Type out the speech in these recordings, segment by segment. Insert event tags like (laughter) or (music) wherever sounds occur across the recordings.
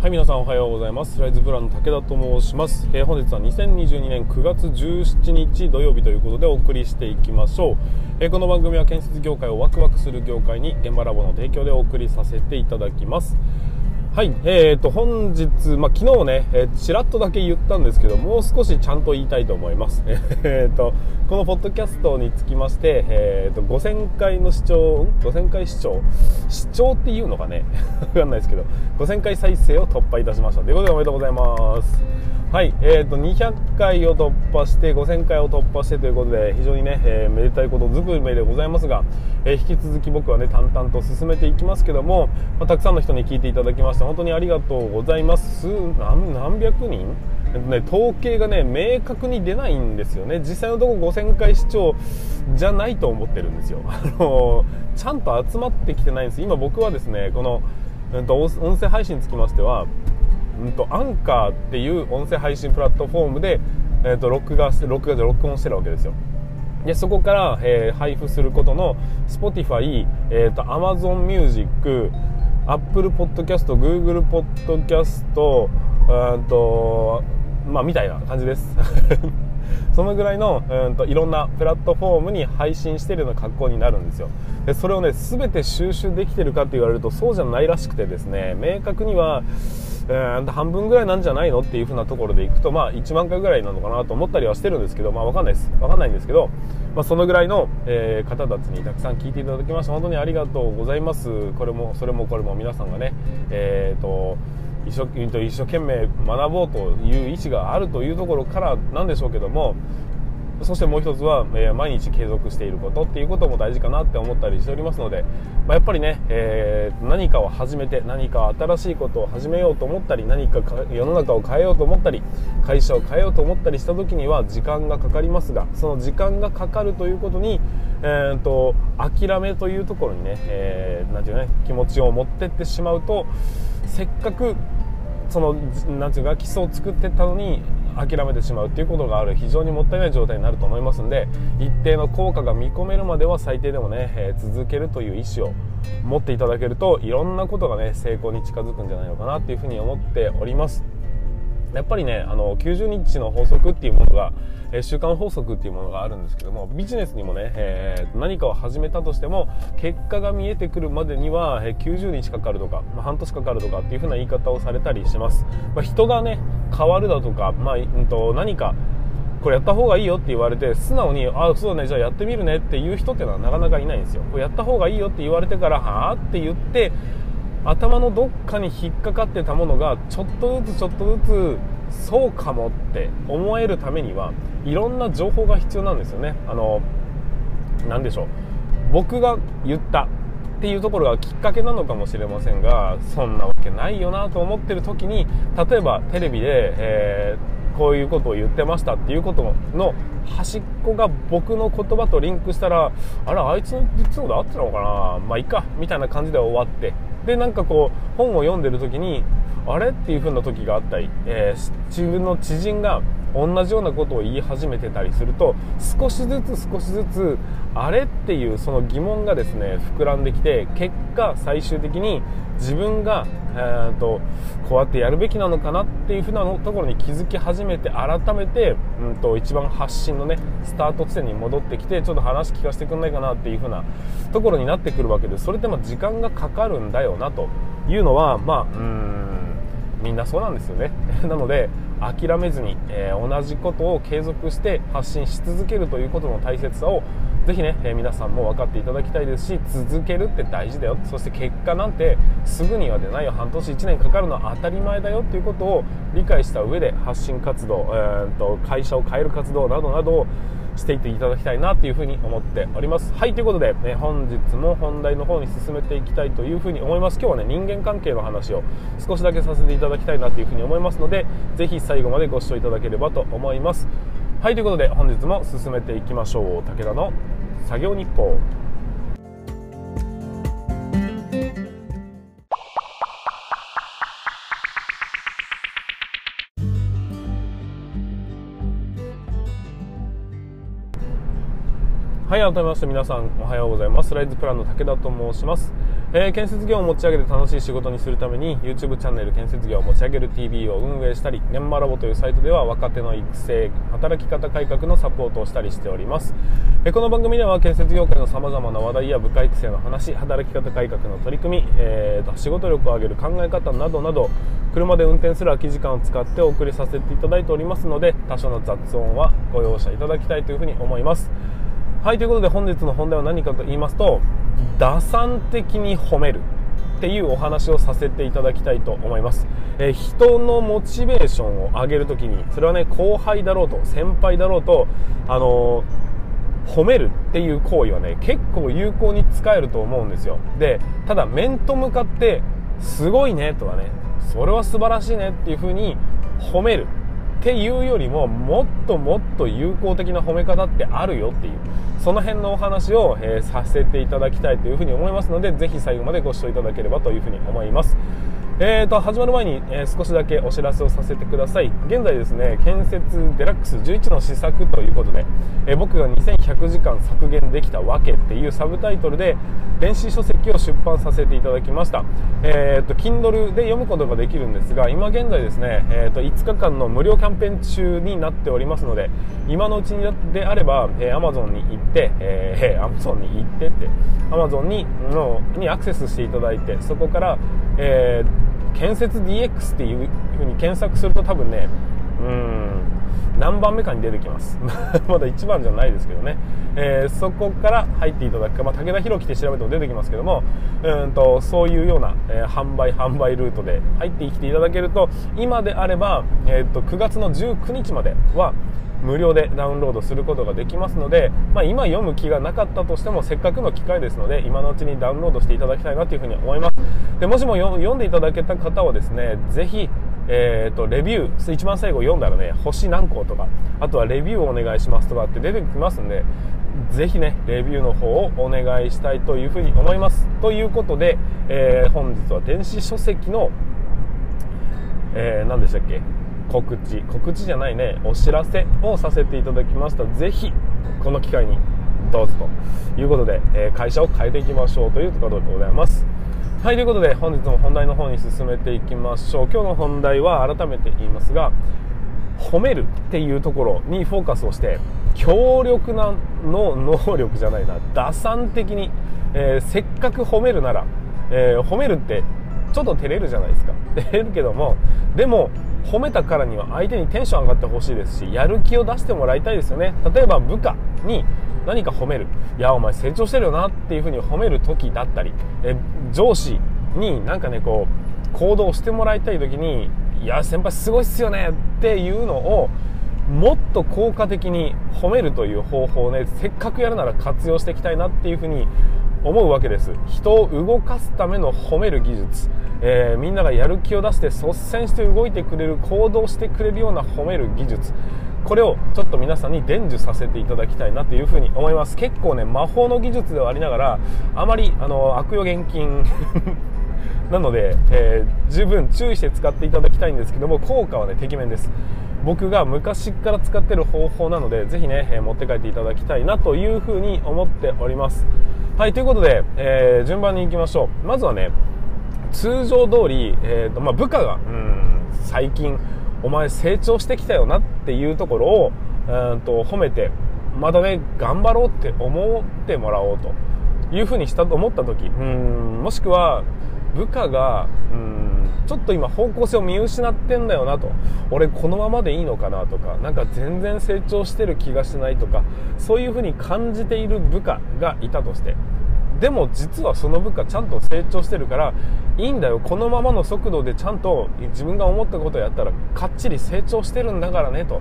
はい皆さんおはようございます。ライズブランの武田と申します、えー、本日は2022年9月17日土曜日ということでお送りしていきましょう、えー、この番組は建設業界をワクワクする業界に現場ラボの提供でお送りさせていただきます。はい、えーと、本日、まあ、昨日ね、えー、ちらっとだけ言ったんですけど、もう少しちゃんと言いたいと思います。(laughs) えっと、このポッドキャストにつきまして、えーと、5000回の視聴、5000回視聴？視聴っていうのかね？(laughs) わかんないですけど、5000回再生を突破いたしました。ということでおめでとうございます。はい、えーと、200回を突破して5000回を突破してということで非常にね、えー、めでたいことずくめでございますが、えー、引き続き僕はね淡々と進めていきますけども、まあ、たくさんの人に聞いていただきまして本当にありがとうございます。何何百人？えっとね、統計がね明確に出ないんですよね。実際のところ5000回視聴じゃないと思ってるんですよ。(laughs) あのちゃんと集まってきてないんです。今僕はですねこの、うん、と音声配信につきましてはうんと、アンカーっていう音声配信プラットフォームで、えーと、録画して録画で録音してるわけですよ。でそこから、えー、配布することの Spotify、えーと、Amazon Music Apple Podcast Google Podcast うんとまあみたいな感じです。(laughs) そのぐらいのうんといろんなプラットフォームに配信してるような格好になるんですよ。でそれをね全て収集できてるかって言われるとそうじゃないらしくてですね明確にはえー、半分ぐらいなんじゃないのっていう風なところでいくと、まあ、1万回ぐらいなのかなと思ったりはしてるんですけど、まあ、わかんないです。わかんないんですけど、まあ、そのぐらいの、えー、方たちにたくさん聞いていただきまして本当にありがとうございます。これも、それもこれも皆さんがね、えーと、一生一生懸命学ぼうという意思があるというところからなんでしょうけども、そしてもう一つは、えー、毎日継続していることっていうことも大事かなって思ったりしておりますので、まあ、やっぱりね、えー、何かを始めて何か新しいことを始めようと思ったり何か世の中を変えようと思ったり会社を変えようと思ったりした時には時間がかかりますがその時間がかかるということに、えーと、諦めというところにね,、えー、ていうね気持ちを持ってってしまうとせっかくそのなんていうか基礎を作ってったのに諦めてしまうっていうことがある非常にもったいない状態になると思いますんで一定の効果が見込めるまでは最低でもね、えー、続けるという意思を持っていただけるといろんなことがね成功に近づくんじゃないのかなっていうふうに思っております。やっぱりねあの90日の法則っていうものがえ習慣法則っていうものがあるんですけどもビジネスにもね、えー、何かを始めたとしても結果が見えてくるまでには、え90日かかるとか、まあ、半年かかるとかっていう風な言い方をされたりします、まあ、人がね変わるだとか、まあ、うんと何かこれやった方がいいよって言われて素直にああそうだねじゃあやってみるねっていう人ってのはなかなかいないんですよ。これやった方がいいよって言われてからはあって言って頭のどっかに引っかかってたものがちょっとずつちょっとずつそうかもって思えるためにはいろんな情報が必要なんですよね。あの何でしょう。僕が言ったっていうところがきっかけなのかもしれませんがそんなわけないよなと思ってる時に例えばテレビで、えー、こういうことを言ってましたっていうことの端っこが僕の言葉とリンクしたらあらあいつの言ってたこと合ってたのかな。まあいいか。みたいな感じで終わって。でなんかこう本を読んでる時にあれ？っていう風な時があったり、えー、自分の知人が同じようなことを言い始めてたりすると少しずつ少しずつあれっていうその疑問がですね膨らんできて結果最終的に自分が、えーと、こうやってやるべきなのかなっていうふうなところに気づき始めて改めて、うんと、一番発信のねスタート地点に戻ってきてちょっと話聞かせてくんないかなっていうふうなところになってくるわけでそれって時間がかかるんだよなと。いうのはまあうん。みんなそうなんですよね。(laughs) なので諦めずに、えー、同じことを継続して発信し続けるということの大切さをぜひね、えー、皆さんも分かっていただきたいですし続けるって大事だよ。そして結果なんてすぐには出ないよ。半年1年かかるのは当たり前だよっていうことを理解した上で発信活動、えーと会社を変える活動などなどをしていっていただきたいなというふうに思っております。はいということで、ね、本日も本題の方に進めていきたいというふうに思います。今日はね人間関係の話を少しだけさせていただきたいなというふうに思いますのでぜひ最後までご視聴いただければと思います。はいということで本日も進めていきましょう。武田の作業日報。はい改めまして皆さんおはようございます。ライズプランの武田と申します、えー、建設業を持ち上げて楽しい仕事にするために YouTube チャンネル建設業を持ち上げる TV を運営したり現場ラボというサイトでは若手の育成働き方改革のサポートをしたりしております、えー、この番組では建設業界のさまざまな話題や部下育成の話働き方改革の取り組み、えー、と仕事力を上げる考え方などなど車で運転する空き時間を使ってお送りさせていただいておりますので多少の雑音はご容赦いただきたいというふうに思います。はいということで本日の本題は何かと言いますと打算的に褒めるっていうお話をさせていただきたいと思います、え、人のモチベーションを上げるときにそれはね後輩だろうと先輩だろうとあのー、褒めるっていう行為はね結構有効に使えると思うんですよ。でただ面と向かってすごいねとかねそれは素晴らしいねっていう風に褒める。っていうよりももっともっと有効的な褒め方ってあるよっていうその辺のお話を、えー、させていただきたいというふうに思いますのでぜひ最後までご視聴いただければというふうに思います。えーと、始まる前に、えー、少しだけお知らせをさせてください。現在ですね建設デラックス11の試作ということで、えー、僕が2100時間削減できたわけっていうサブタイトルで電子書籍を出版させていただきました、えーと、Kindle で読むことができるんですが今現在ですね、えーと、5日間の無料キャンペーン中になっておりますので今のうちにであれば、えー、Amazon に行って、えー、Amazon に行ってって Amazon にのにアクセスしていただいてそこから、えー建設 DX っていうふうに検索すると多分ねうん。何番目かに出てきます。(laughs) まだ1番じゃないですけどね、えー、そこから入っていただくか、まあ、武田弘樹って調べても出てきますけどもうんとそういうような、えー、販売販売ルートで入ってきていただけると今であれば、えーと、9月の19日までは無料でダウンロードすることができますので、まあ、今読む気がなかったとしてもせっかくの機会ですので今のうちにダウンロードしていただきたいなというふうに思います。でもしも読んでいただけた方はですねぜひえーと、レビュー一番最後読んだらね星何個とかあとはレビューをお願いしますとかって出てきますんでぜひねレビューの方をお願いしたいというふうに思います。ということで、えー、本日は電子書籍の、えー、何でしたっけ告知。告知じゃないねお知らせをさせていただきました。ぜひこの機会にどうぞということで、えー、会社を変えていきましょうというところでございます。はいということで本日も本題の方に進めていきましょう。今日の本題は改めて言いますが褒めるっていうところにフォーカスをして強力なの能力じゃないな打算的に、えー、せっかく褒めるなら、えー、褒めるってちょっと照れるじゃないですか。照れるけどもでも褒めたからには相手にテンション上がってほしいですしやる気を出してもらいたいですよね。例えば部下に何か褒める。いやお前成長してるよなっていうふうに褒める時だったりえ上司になんかねこう行動してもらいたい時にいや先輩すごいっすよねっていうのをもっと効果的に褒めるという方法をねせっかくやるなら活用していきたいなっていうふうに思うわけです。人を動かすための褒める技術、えー、みんながやる気を出して率先して動いてくれる行動してくれるような褒める技術。これをちょっと皆さんに伝授させていただきたいなというふに思います。結構ね魔法の技術ではありながらあまりあの悪用現金 (laughs) なので、えー、十分注意して使っていただきたいんですけども効果はねてきめんです。僕が昔から使ってる方法なのでぜひね、え持って帰っていただきたいなというふうに思っております。はいということで、えー、順番に行きましょう。まずはね通常通り、えーとまあ、部下がうん最近お前成長してきたよなっていうところをうんと褒めてまたね頑張ろうって思ってもらおうというふうにしたと思った時うんもしくは部下がうんちょっと今方向性を見失ってんだよなと。俺このままでいいのかなとかなんか全然成長してる気がしないとかそういうふうに感じている部下がいたとしてでも実はその部下ちゃんと成長してるからいいんだよこのままの速度でちゃんと自分が思ったことをやったらかっちり成長してるんだからねと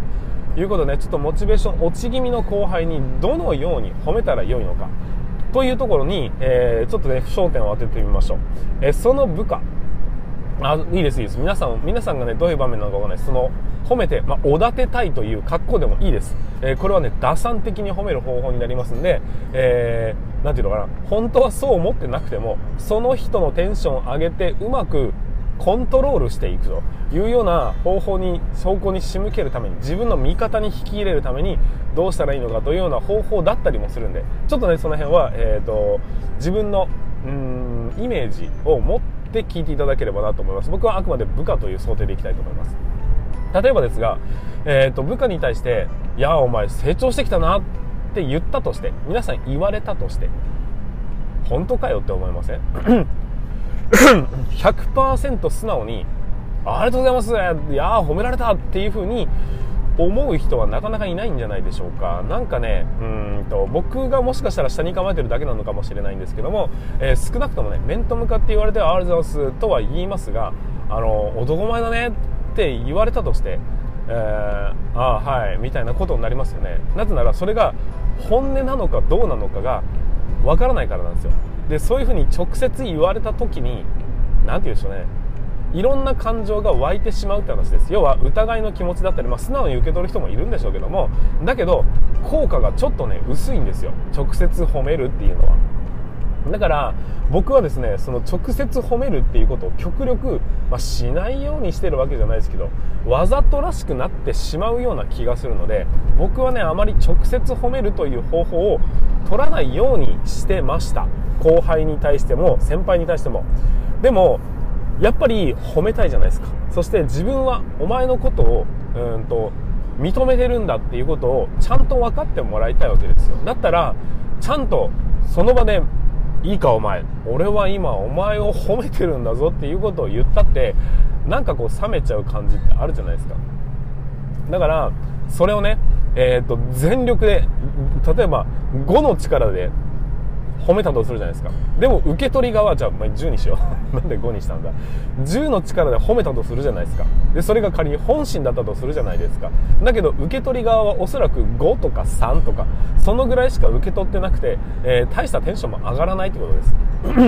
いうことで、ね、ちょっとモチベーション落ち気味の後輩にどのように褒めたらよいのかというところに、えー、ちょっとね焦点を当ててみましょう、えー、その部下。あいいですいいです。皆さん皆さんがねどういう場面なのかわかんないその褒めて、まあ、おだてたいという格好でもいいです、えー、これはね打算的に褒める方法になりますんで、えーなんていうのかな。本当はそう思ってなくてもその人のテンションを上げてうまくコントロールしていくと。いうような方法に証拠に仕向けるために自分の味方に引き入れるためにどうしたらいいのかというような方法だったりもするんで。ちょっとねその辺は、えーと、自分のうんイメージを持って聞いていただければなと思います。僕はあくまで部下という想定でいきたいと思います。例えばですが、えーと、部下に対して「いやお前成長してきたな」って言ったとして皆さん言われたとして本当かよって思いません？(coughs) 100%素直にありがとうございます。いやー褒められたっていう風に思う人はなかなかいないんじゃないでしょうか。なんかねうんと僕がもしかしたら下に構えてるだけなのかもしれないんですけども、えー、少なくともね面と向かって言われてありがとうございますとは言いますがあの男前だねって言われたとして、えー、ああはいみたいなことになりますよね。なぜならそれが本音なのかどうなのかがわからないからなんですよ。でそういうふうに直接言われた時に何て言うんでしょうね。いろんな感情が湧いてしまうって話です。要は疑いの気持ちだったり、まあ、素直に受け取る人もいるんでしょうけどもだけど効果がちょっとね薄いんですよ。直接褒めるっていうのは。だから僕はですねその直接褒めるっていうことを極力、まあ、しないようにしてるわけじゃないですけどわざとらしくなってしまうような気がするので僕はねあまり直接褒めるという方法を取らないようにしてました。後輩に対しても先輩に対しても。でもやっぱり褒めたいじゃないですか。そして自分はお前のことをうんと認めてるんだっていうことをちゃんと分かってもらいたいわけですよ。だったらちゃんとその場でいいかお前俺は今お前を褒めてるんだぞっていうことを言ったってなんかこう冷めちゃう感じってあるじゃないですか。だからそれをねえーと、全力で例えば5の力で褒めたとするじゃないですか。でも受け取り側じゃあ、まあ、10にしよう。(laughs) なんで5にしたんだ。10の力で褒めたとするじゃないですか。でそれが仮に本心だったとするじゃないですか。だけど受け取り側はおそらく5とか3とかそのぐらいしか受け取ってなくて、えー、大したテンションも上がらないってことです。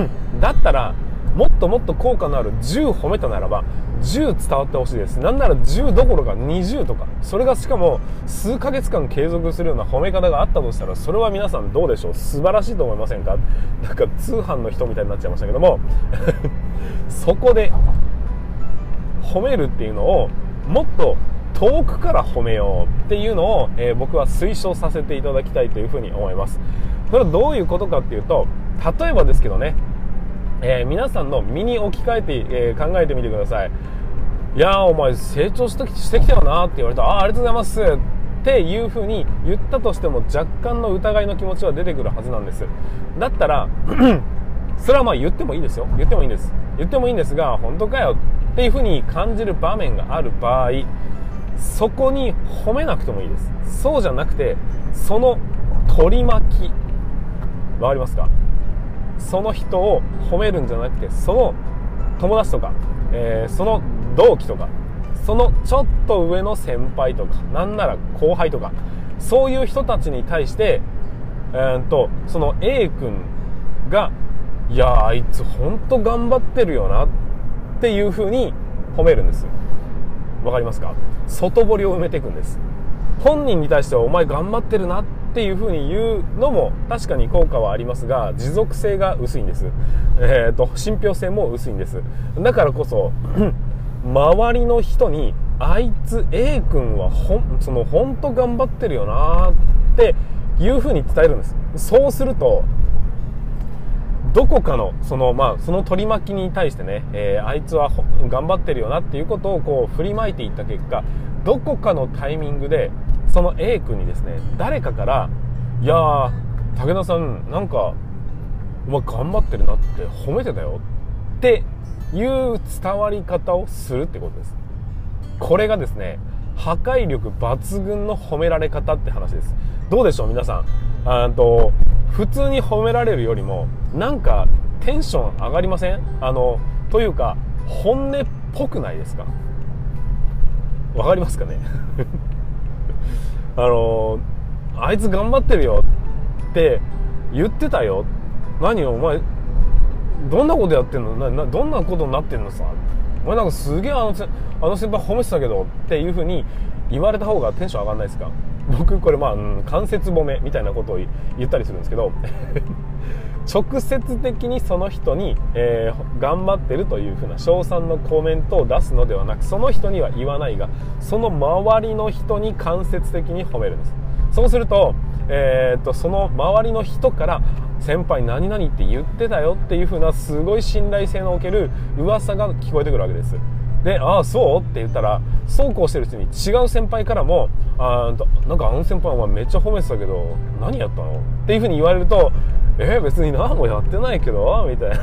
(clears throat) だったらもっともっと効果のある10褒めたならば10伝わってほしいです。なんなら10どころか20とか。それがしかも数ヶ月間継続するような褒め方があったとしたらそれは皆さんどうでしょう。素晴らしいと思いませんか？なんか通販の人みたいになっちゃいましたけども (laughs) そこで褒めるっていうのをもっと遠くから褒めようっていうのを、えー、僕は推奨させていただきたいというふうに思います。それはどういうことかっていうと例えばですけどねえー、皆さんの身に置き換えて、えー、考えてみてください。いやーお前成長してしてきたよなって言われた。あありがとうございます。っていう風に言ったとしても若干の疑いの気持ちは出てくるはずなんです。だったら (clears throat) それはまあ言ってもいいですよ。言ってもいいんです。言ってもいいんですが本当かよっていう風に感じる場面がある場合そこに褒めなくてもいいです。そうじゃなくてその取り巻きわかりますか？その人を褒めるんじゃなくてその友達とか、えー、その同期とかそのちょっと上の先輩とかなんなら後輩とかそういう人たちに対して、えー、とその A 君がいやあいつ本当頑張ってるよなっていう風に褒めるんです。わかりますか？外堀を埋めていくんです。本人に対してはお前頑張ってるなっっていう風に言うのも確かに効果はありますが持続性が薄いんです、えーと、信憑性も薄いんです。だからこそ (clears throat) 周りの人にあいつ A 君はほんその本当頑張ってるよなっていう風に伝えるんです。そうするとどこかのその,、まあ、その取り巻きに対してね、えー、あいつは頑張ってるよなっていうことをこう振りまいていった結果どこかのタイミングでその A 君にですね誰かから「いやー武田さんなんかお前頑張ってるなって褒めてたよ」っていう伝わり方をするってことです。これがですね破壊力抜群の褒められ方って話です。どうでしょう皆さん。あと普通に褒められるよりもなんかテンション上がりません？あのというか本音っぽくないですか？わかりますかね？あのあいつ頑張ってるよって言ってたよ。何お前どんなことやってんの？などんなことになってんのさ？お前なんかすげえあのあの先輩褒めてたけどっていうふうに言われた方がテンション上がんないですか？僕これまあ、うん、関節褒めみたいなことを言ったりするんですけど。直接的にその人に、えー、頑張ってるというふうな称賛のコメントを出すのではなくその人には言わないがその周りの人に間接的に褒めるんです。そうすると,、えーと、その周りの人から先輩何々って言ってたよっていうふうなすごい信頼性のおける噂が聞こえてくるわけです。で、ああ、そうって言ったら、そうこうしてるうちに違う先輩からも、あなんかあの先輩お前めっちゃ褒めてたけど、何やったの？っていうふうに言われると、え、別に何もやってないけどみたいな。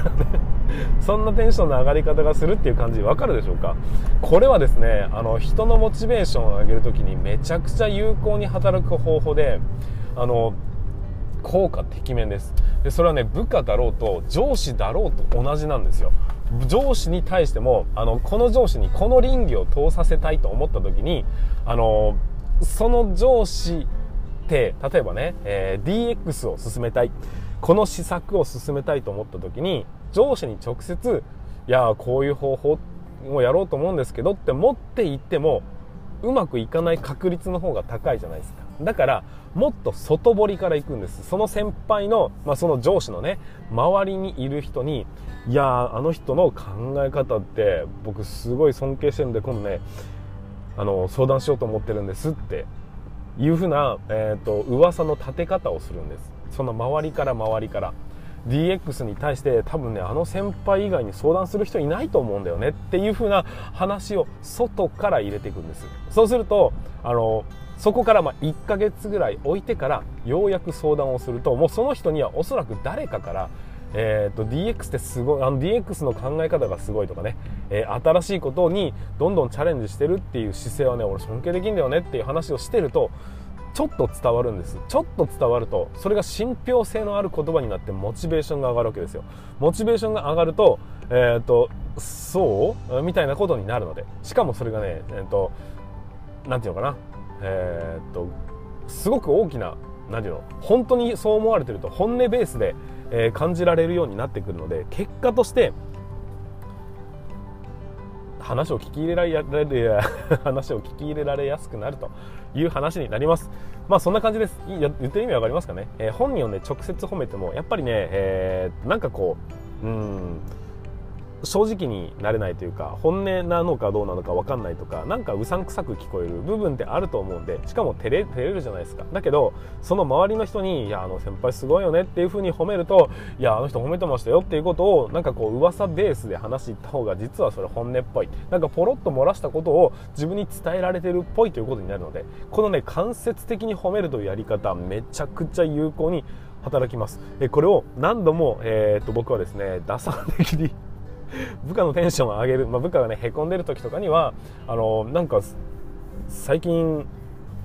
(laughs) そんなテンションの上がり方がするっていう感じわかるでしょうか？これはですねあの人のモチベーションを上げるときにめちゃくちゃ有効に働く方法であの効果てきめんです。でそれはね部下だろうと上司だろうと同じなんですよ。上司に対してもあのこの上司にこの倫理を通させたいと思った時にあのその上司って例えばね、えー、DX を進めたい。この施策を進めたいと思った時に上司に直接いやこういう方法をやろうと思うんですけどって持っていってもうまくいかない確率の方が高いじゃないですか。だからもっと外堀から行くんです。その先輩の、まあ、その上司のね周りにいる人にいやあの人の考え方って僕すごい尊敬してるんで今度ねあの相談しようと思ってるんですっていうふうな、えーと、噂の立て方をするんです。その周りから周りから。DX に対して多分ねあの先輩以外に相談する人いないと思うんだよねっていう風な話を外から入れていくんです。そうするとあのそこからま1ヶ月ぐらい置いてからようやく相談をするともうその人にはおそらく誰かからえーと、DX ってすごいあの DX の考え方がすごいとかね、えー、新しいことにどんどんチャレンジしてるっていう姿勢はね俺尊敬できんだよねっていう話をしてるとちょっと伝わるんです。ちょっと伝わるとそれが信憑性のある言葉になってモチベーションが上がるわけですよ。モチベーションが上がると,、えーと、そう？みたいなことになるので。しかもそれがねえっ、ー、となんていうのかな？えっ、ー、とすごく大きな何ていうの？本当にそう思われてると本音ベースで、えー、感じられるようになってくるので結果として話を聞き入れられ (laughs) 話を聞き入れられやすくなるという話になります。まあそんな感じです。言ってる意味わかりますかね、えー、本人をね直接褒めてもやっぱりね、えー、なんかこううん正直になれないというか本音なのかどうなのか分かんないとかなんかうさんくさく聞こえる部分ってあると思うんでしかも照れ照れるじゃないですか。だけどその周りの人に「いやあの先輩すごいよね」っていう風に褒めると「いやあの人褒めてましたよ」っていうことをなんかこう噂ベースで話した方が実はそれ本音っぽい。なんかポロッと漏らしたことを自分に伝えられてるっぽいということになるのでこのね間接的に褒めるというやり方めちゃくちゃ有効に働きます。えこれを何度も、えー、っと僕はですね打算的に部下のテンションを上げる、まあ、部下がねへこんでる時とかにはあのなんか最近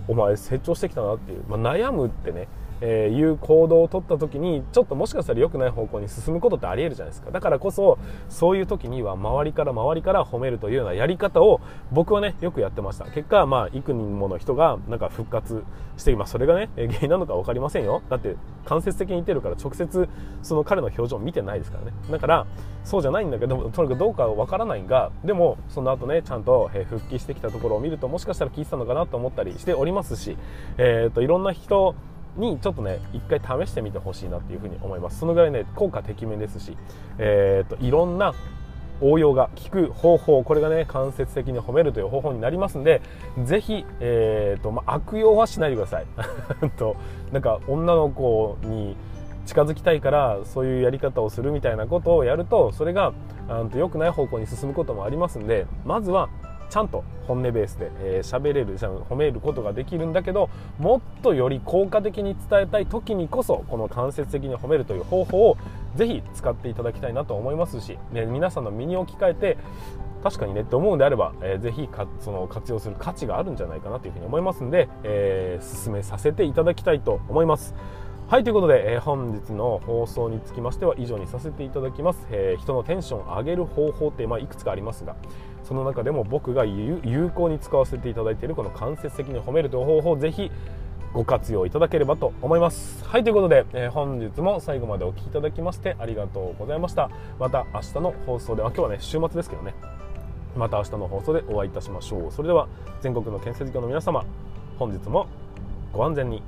お前成長してきたなっていう、まあ、悩むってねえー、いう行動を取った時にちょっともしかしたら良くない方向に進むことってありえるじゃないですか。だからこそそういう時には周りから周りから褒めるというようなやり方を僕はねよくやってました。結果まあ幾人もの人がなんか復活して今それがね原因なのか分かりませんよ。だって間接的に言ってるから直接その彼の表情を見てないですからね。だからそうじゃないんだけどとにかくどうかは分からないがでもその後ねちゃんと復帰してきたところを見るともしかしたら聞いてたのかなと思ったりしておりますし、えー、といろんな人にちょっとね一回試してみてほしいなっていうふうに思います。そのぐらいね効果てきめんですし、えーと、いろんな応用が効く方法これがね間接的に褒めるという方法になりますんでぜひ、えーとまあ、悪用はしないでください。(laughs) となんか女の子に近づきたいからそういうやり方をするみたいなことをやるとそれが良くない方向に進むこともありますんでまずはちゃんと本音ベースで喋、えー、れる褒めることができるんだけどもっとより効果的に伝えたい時にこそこの間接的に褒めるという方法をぜひ使っていただきたいなと思いますし、ね、皆さんの身に置き換えて確かにねって思うんであれば、えー、ぜひかその活用する価値があるんじゃないかなというふうに思いますんで、えー、進めさせていただきたいと思います。はいということで、えー、本日の放送につきましては以上にさせていただきます、えー、人のテンションを上げる方法って、まあ、いくつかありますがその中でも僕が有効に使わせていただいているこの間接的に褒めるという方法をぜひご活用いただければと思います。はいということで、えー、本日も最後までお聴きいただきましてありがとうございました。また明日の放送であ今日はね週末ですけどね。また明日の放送でお会いいたしましょう。それでは全国の建設業の皆様本日もご安全に。